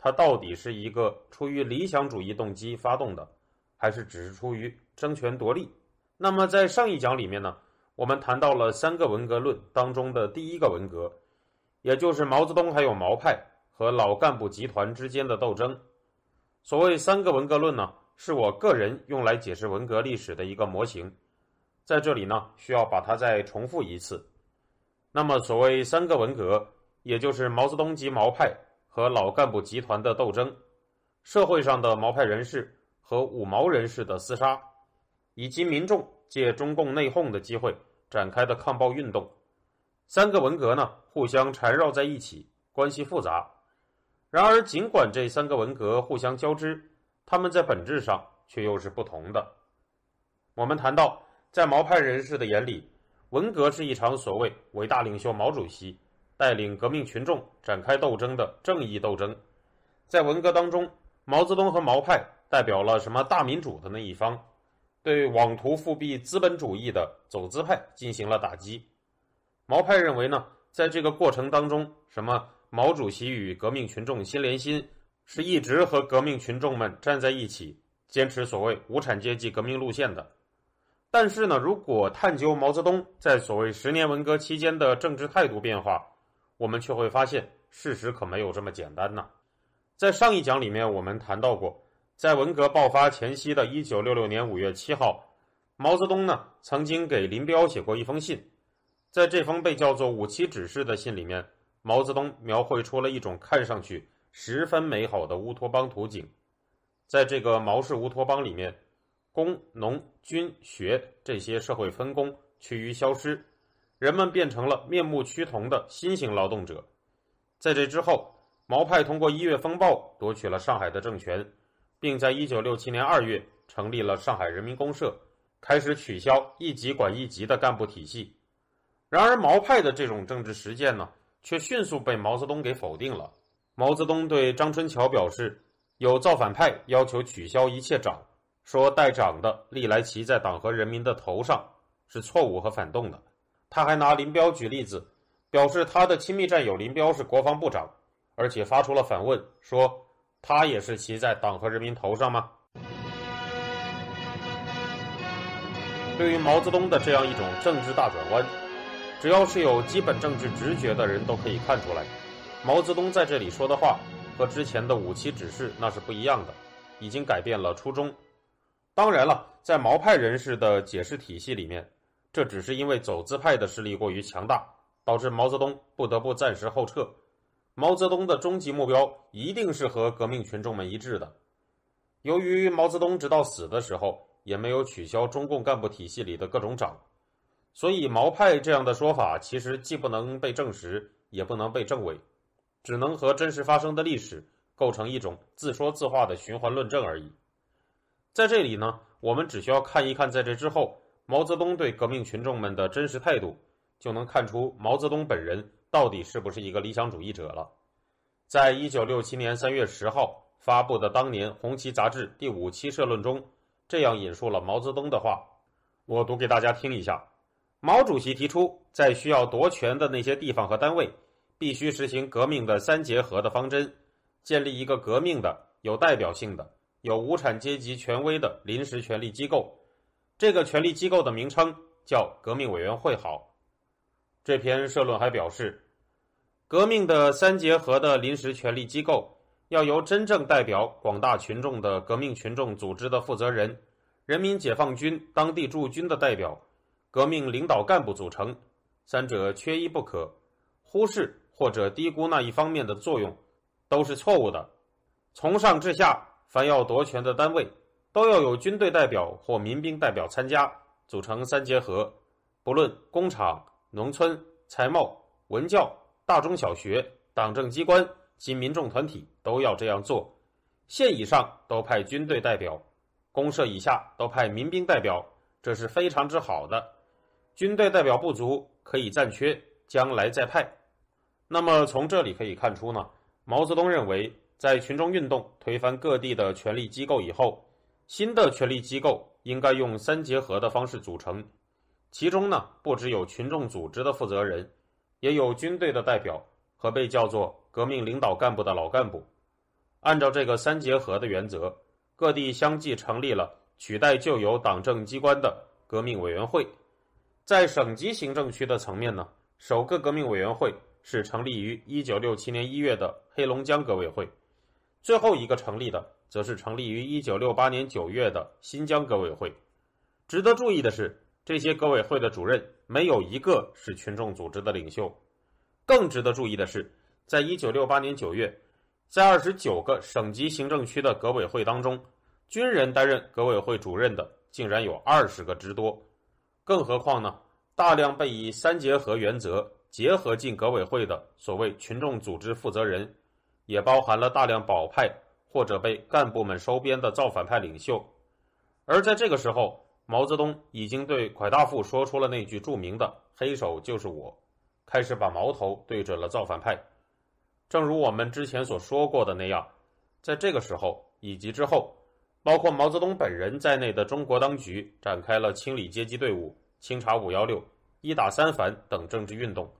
他到底是一个出于理想主义动机发动的，还是只是出于争权夺利？那么在上一讲里面呢，我们谈到了三个文革论当中的第一个文革，也就是毛泽东还有毛派和老干部集团之间的斗争。所谓三个文革论呢，是我个人用来解释文革历史的一个模型，在这里呢需要把它再重复一次。那么所谓三个文革，也就是毛泽东及毛派。和老干部集团的斗争，社会上的毛派人士和五毛人士的厮杀，以及民众借中共内讧的机会展开的抗暴运动，三个文革呢互相缠绕在一起，关系复杂。然而，尽管这三个文革互相交织，他们在本质上却又是不同的。我们谈到，在毛派人士的眼里，文革是一场所谓伟大领袖毛主席。带领革命群众展开斗争的正义斗争，在文革当中，毛泽东和毛派代表了什么大民主的那一方，对妄图复辟资本主义的走资派进行了打击。毛派认为呢，在这个过程当中，什么毛主席与革命群众心连心，是一直和革命群众们站在一起，坚持所谓无产阶级革命路线的。但是呢，如果探究毛泽东在所谓十年文革期间的政治态度变化，我们却会发现，事实可没有这么简单呢。在上一讲里面，我们谈到过，在文革爆发前夕的一九六六年五月七号，毛泽东呢曾经给林彪写过一封信，在这封被叫做“五七指示”的信里面，毛泽东描绘出了一种看上去十分美好的乌托邦图景。在这个毛氏乌托邦里面，工农军学这些社会分工趋于消失。人们变成了面目趋同的新型劳动者。在这之后，毛派通过一月风暴夺取了上海的政权，并在一九六七年二月成立了上海人民公社，开始取消一级管一级的干部体系。然而，毛派的这种政治实践呢，却迅速被毛泽东给否定了。毛泽东对张春桥表示，有造反派要求取消一切长，说带长的历来骑在党和人民的头上，是错误和反动的。他还拿林彪举例子，表示他的亲密战友林彪是国防部长，而且发出了反问，说他也是骑在党和人民头上吗？对于毛泽东的这样一种政治大转弯，只要是有基本政治直觉的人都可以看出来，毛泽东在这里说的话和之前的五七指示那是不一样的，已经改变了初衷。当然了，在毛派人士的解释体系里面。这只是因为走资派的势力过于强大，导致毛泽东不得不暂时后撤。毛泽东的终极目标一定是和革命群众们一致的。由于毛泽东直到死的时候也没有取消中共干部体系里的各种长，所以毛派这样的说法其实既不能被证实，也不能被证伪，只能和真实发生的历史构成一种自说自话的循环论证而已。在这里呢，我们只需要看一看在这之后。毛泽东对革命群众们的真实态度，就能看出毛泽东本人到底是不是一个理想主义者了。在一九六七年三月十号发布的当年《红旗》杂志第五期社论中，这样引述了毛泽东的话，我读给大家听一下。毛主席提出，在需要夺权的那些地方和单位，必须实行革命的三结合的方针，建立一个革命的、有代表性的、有无产阶级权威的临时权力机构。这个权力机构的名称叫革命委员会。好，这篇社论还表示，革命的三结合的临时权力机构要由真正代表广大群众的革命群众组织的负责人、人民解放军当地驻军的代表、革命领导干部组成，三者缺一不可。忽视或者低估那一方面的作用，都是错误的。从上至下，凡要夺权的单位。都要有军队代表或民兵代表参加，组成三结合。不论工厂、农村、财贸、文教、大中小学、党政机关、及民众团体都要这样做。县以上都派军队代表，公社以下都派民兵代表，这是非常之好的。军队代表不足，可以暂缺，将来再派。那么从这里可以看出呢，毛泽东认为，在群众运动推翻各地的权力机构以后，新的权力机构应该用三结合的方式组成，其中呢不只有群众组织的负责人，也有军队的代表和被叫做革命领导干部的老干部。按照这个三结合的原则，各地相继成立了取代旧有党政机关的革命委员会。在省级行政区的层面呢，首个革命委员会是成立于一九六七年一月的黑龙江革委会，最后一个成立的。则是成立于一九六八年九月的新疆革委会。值得注意的是，这些革委会的主任没有一个是群众组织的领袖。更值得注意的是，在一九六八年九月，在二十九个省级行政区的革委会当中，军人担任革委会主任的竟然有二十个之多。更何况呢，大量被以三结合原则结合进革委会的所谓群众组织负责人，也包含了大量保派。或者被干部们收编的造反派领袖，而在这个时候，毛泽东已经对蒯大富说出了那句著名的“黑手就是我”，开始把矛头对准了造反派。正如我们之前所说过的那样，在这个时候以及之后，包括毛泽东本人在内的中国当局展开了清理阶级队伍、清查“五幺六”、一打三反等政治运动，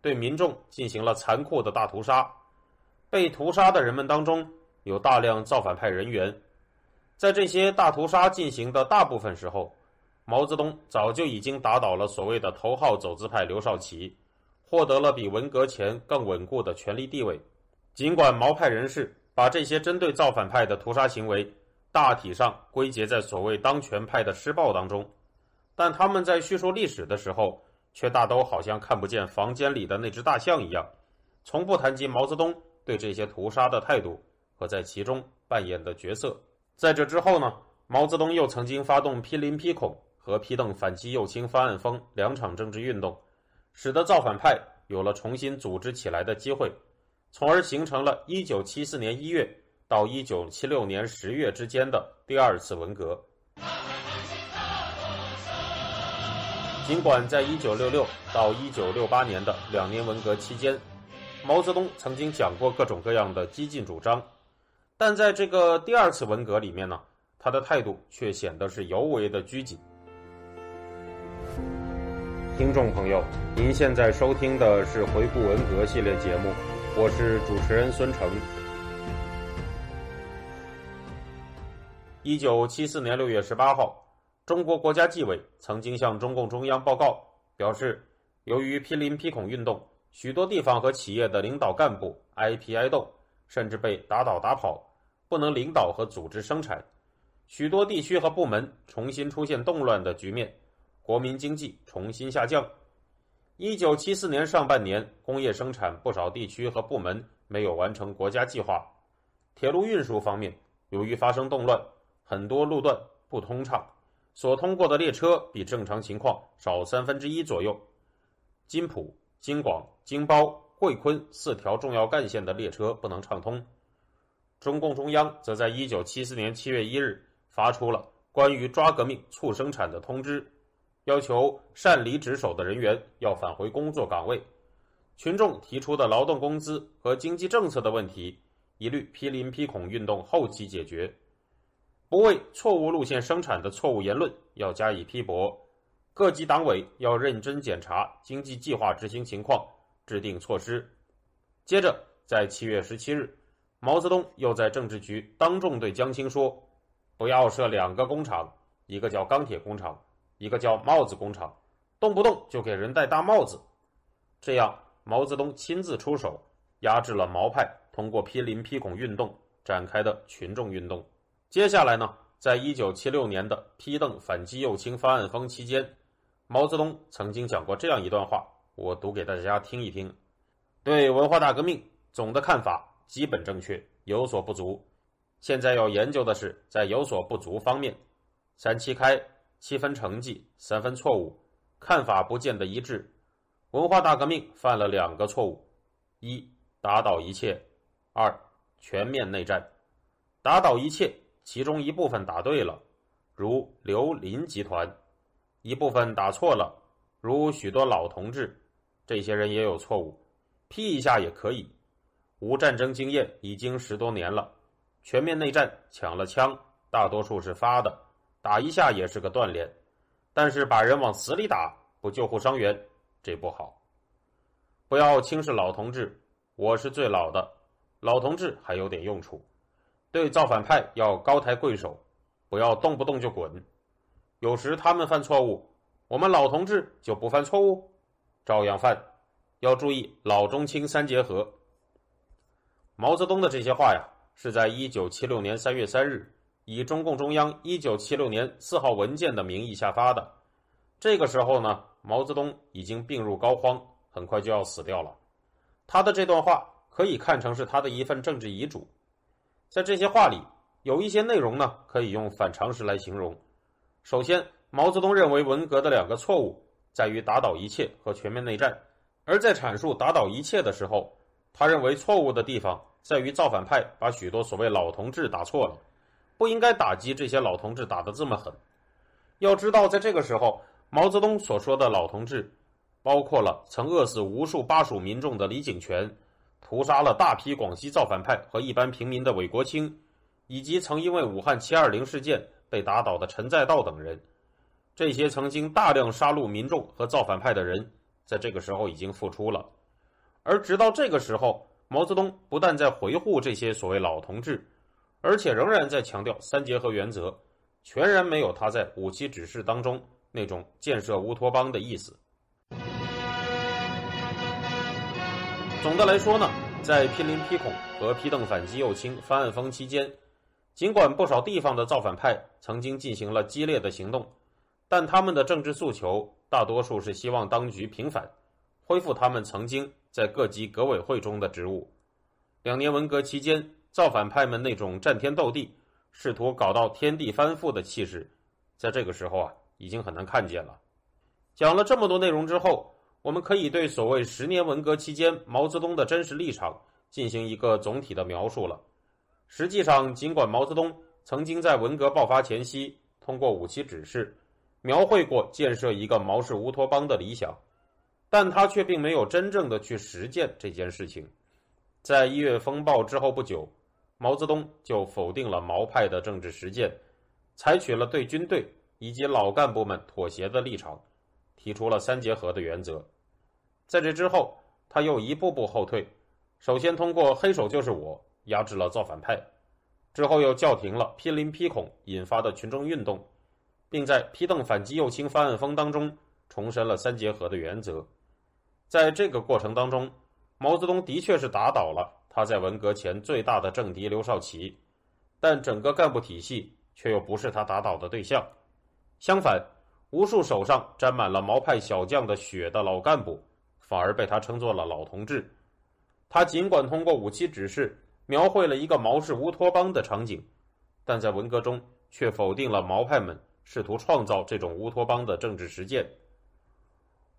对民众进行了残酷的大屠杀。被屠杀的人们当中，有大量造反派人员，在这些大屠杀进行的大部分时候，毛泽东早就已经打倒了所谓的头号走资派刘少奇，获得了比文革前更稳固的权力地位。尽管毛派人士把这些针对造反派的屠杀行为大体上归结在所谓当权派的施暴当中，但他们在叙述历史的时候，却大都好像看不见房间里的那只大象一样，从不谈及毛泽东对这些屠杀的态度。和在其中扮演的角色。在这之后呢，毛泽东又曾经发动批林批孔和批邓反击右倾翻案风两场政治运动，使得造反派有了重新组织起来的机会，从而形成了1974年1月到1976年10月之间的第二次文革。尽管在1966到1968年的两年文革期间，毛泽东曾经讲过各种各样的激进主张。但在这个第二次文革里面呢，他的态度却显得是尤为的拘谨。听众朋友，您现在收听的是回顾文革系列节目，我是主持人孙成。一九七四年六月十八号，中国国家纪委曾经向中共中央报告，表示，由于批林批孔运动，许多地方和企业的领导干部挨批挨斗。甚至被打倒打跑，不能领导和组织生产，许多地区和部门重新出现动乱的局面，国民经济重新下降。一九七四年上半年，工业生产不少地区和部门没有完成国家计划。铁路运输方面，由于发生动乱，很多路段不通畅，所通过的列车比正常情况少三分之一左右。津浦、京广、京包。惠昆四条重要干线的列车不能畅通，中共中央则在一九七四年七月一日发出了关于抓革命促生产的通知，要求擅离职守的人员要返回工作岗位。群众提出的劳动工资和经济政策的问题，一律批林批孔运动后期解决。不为错误路线生产的错误言论要加以批驳。各级党委要认真检查经济计划执行情况。制定措施。接着，在七月十七日，毛泽东又在政治局当众对江青说：“不要设两个工厂，一个叫钢铁工厂，一个叫帽子工厂，动不动就给人戴大帽子。”这样，毛泽东亲自出手，压制了毛派通过批林批孔运动展开的群众运动。接下来呢，在一九七六年的批邓反击右倾翻案风期间，毛泽东曾经讲过这样一段话。我读给大家听一听，对文化大革命总的看法基本正确，有所不足。现在要研究的是在有所不足方面，三七开，七分成绩，三分错误，看法不见得一致。文化大革命犯了两个错误：一，打倒一切；二、全面内战，打倒一切，其中一部分打对了，如刘林集团；一部分打错了，如许多老同志，这些人也有错误，批一下也可以。无战争经验已经十多年了，全面内战抢了枪，大多数是发的，打一下也是个锻炼。但是把人往死里打，不救护伤员，这不好。不要轻视老同志，我是最老的，老同志还有点用处。对造反派要高抬贵手，不要动不动就滚。有时他们犯错误，我们老同志就不犯错误，照样犯。要注意老中青三结合。毛泽东的这些话呀，是在一九七六年三月三日，以中共中央一九七六年四号文件的名义下发的。这个时候呢，毛泽东已经病入膏肓，很快就要死掉了。他的这段话可以看成是他的一份政治遗嘱。在这些话里，有一些内容呢，可以用反常识来形容。首先，毛泽东认为文革的两个错误在于打倒一切和全面内战，而在阐述打倒一切的时候。他认为错误的地方在于造反派把许多所谓老同志打错了，不应该打击这些老同志打得这么狠。要知道，在这个时候，毛泽东所说的老同志，包括了曾饿死无数巴蜀民众的李井泉，屠杀了大批广西造反派和一般平民的韦国清，以及曾因为武汉七二零事件被打倒的陈再道等人。这些曾经大量杀戮民众和造反派的人，在这个时候已经复出了。而直到这个时候，毛泽东不但在维护这些所谓老同志，而且仍然在强调三结合原则，全然没有他在五七指示当中那种建设乌托邦的意思。总的来说呢，在濒临批孔和批邓反击右倾翻案风期间，尽管不少地方的造反派曾经进行了激烈的行动，但他们的政治诉求大多数是希望当局平反，恢复他们曾经。在各级革委会中的职务，两年文革期间，造反派们那种战天斗地、试图搞到天地翻覆的气势，在这个时候啊，已经很难看见了。讲了这么多内容之后，我们可以对所谓十年文革期间毛泽东的真实立场进行一个总体的描述了。实际上，尽管毛泽东曾经在文革爆发前夕通过五七指示，描绘过建设一个毛氏乌托邦的理想。但他却并没有真正的去实践这件事情。在一月风暴之后不久，毛泽东就否定了毛派的政治实践，采取了对军队以及老干部们妥协的立场，提出了三结合的原则。在这之后，他又一步步后退，首先通过“黑手就是我”压制了造反派，之后又叫停了批林批孔引发的群众运动，并在批邓反击右倾翻案风当中重申了三结合的原则。在这个过程当中，毛泽东的确是打倒了他在文革前最大的政敌刘少奇，但整个干部体系却又不是他打倒的对象。相反，无数手上沾满了毛派小将的血的老干部，反而被他称作了老同志。他尽管通过五七指示描绘了一个毛氏乌托邦的场景，但在文革中却否定了毛派们试图创造这种乌托邦的政治实践。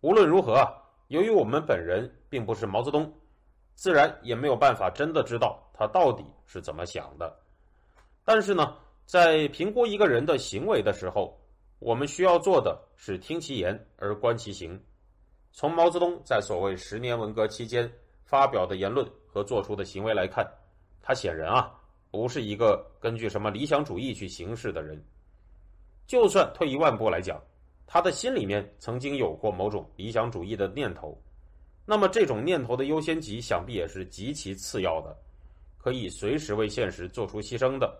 无论如何。由于我们本人并不是毛泽东，自然也没有办法真的知道他到底是怎么想的。但是呢，在评估一个人的行为的时候，我们需要做的是听其言而观其行。从毛泽东在所谓十年文革期间发表的言论和做出的行为来看，他显然啊不是一个根据什么理想主义去行事的人。就算退一万步来讲。他的心里面曾经有过某种理想主义的念头，那么这种念头的优先级想必也是极其次要的，可以随时为现实做出牺牲的。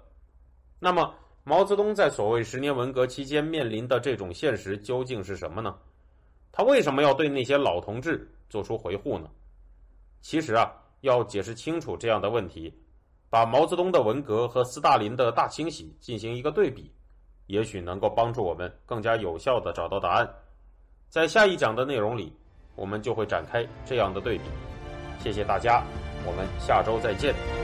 那么毛泽东在所谓十年文革期间面临的这种现实究竟是什么呢？他为什么要对那些老同志做出回护呢？其实啊，要解释清楚这样的问题，把毛泽东的文革和斯大林的大清洗进行一个对比。也许能够帮助我们更加有效的找到答案。在下一讲的内容里，我们就会展开这样的对比。谢谢大家，我们下周再见。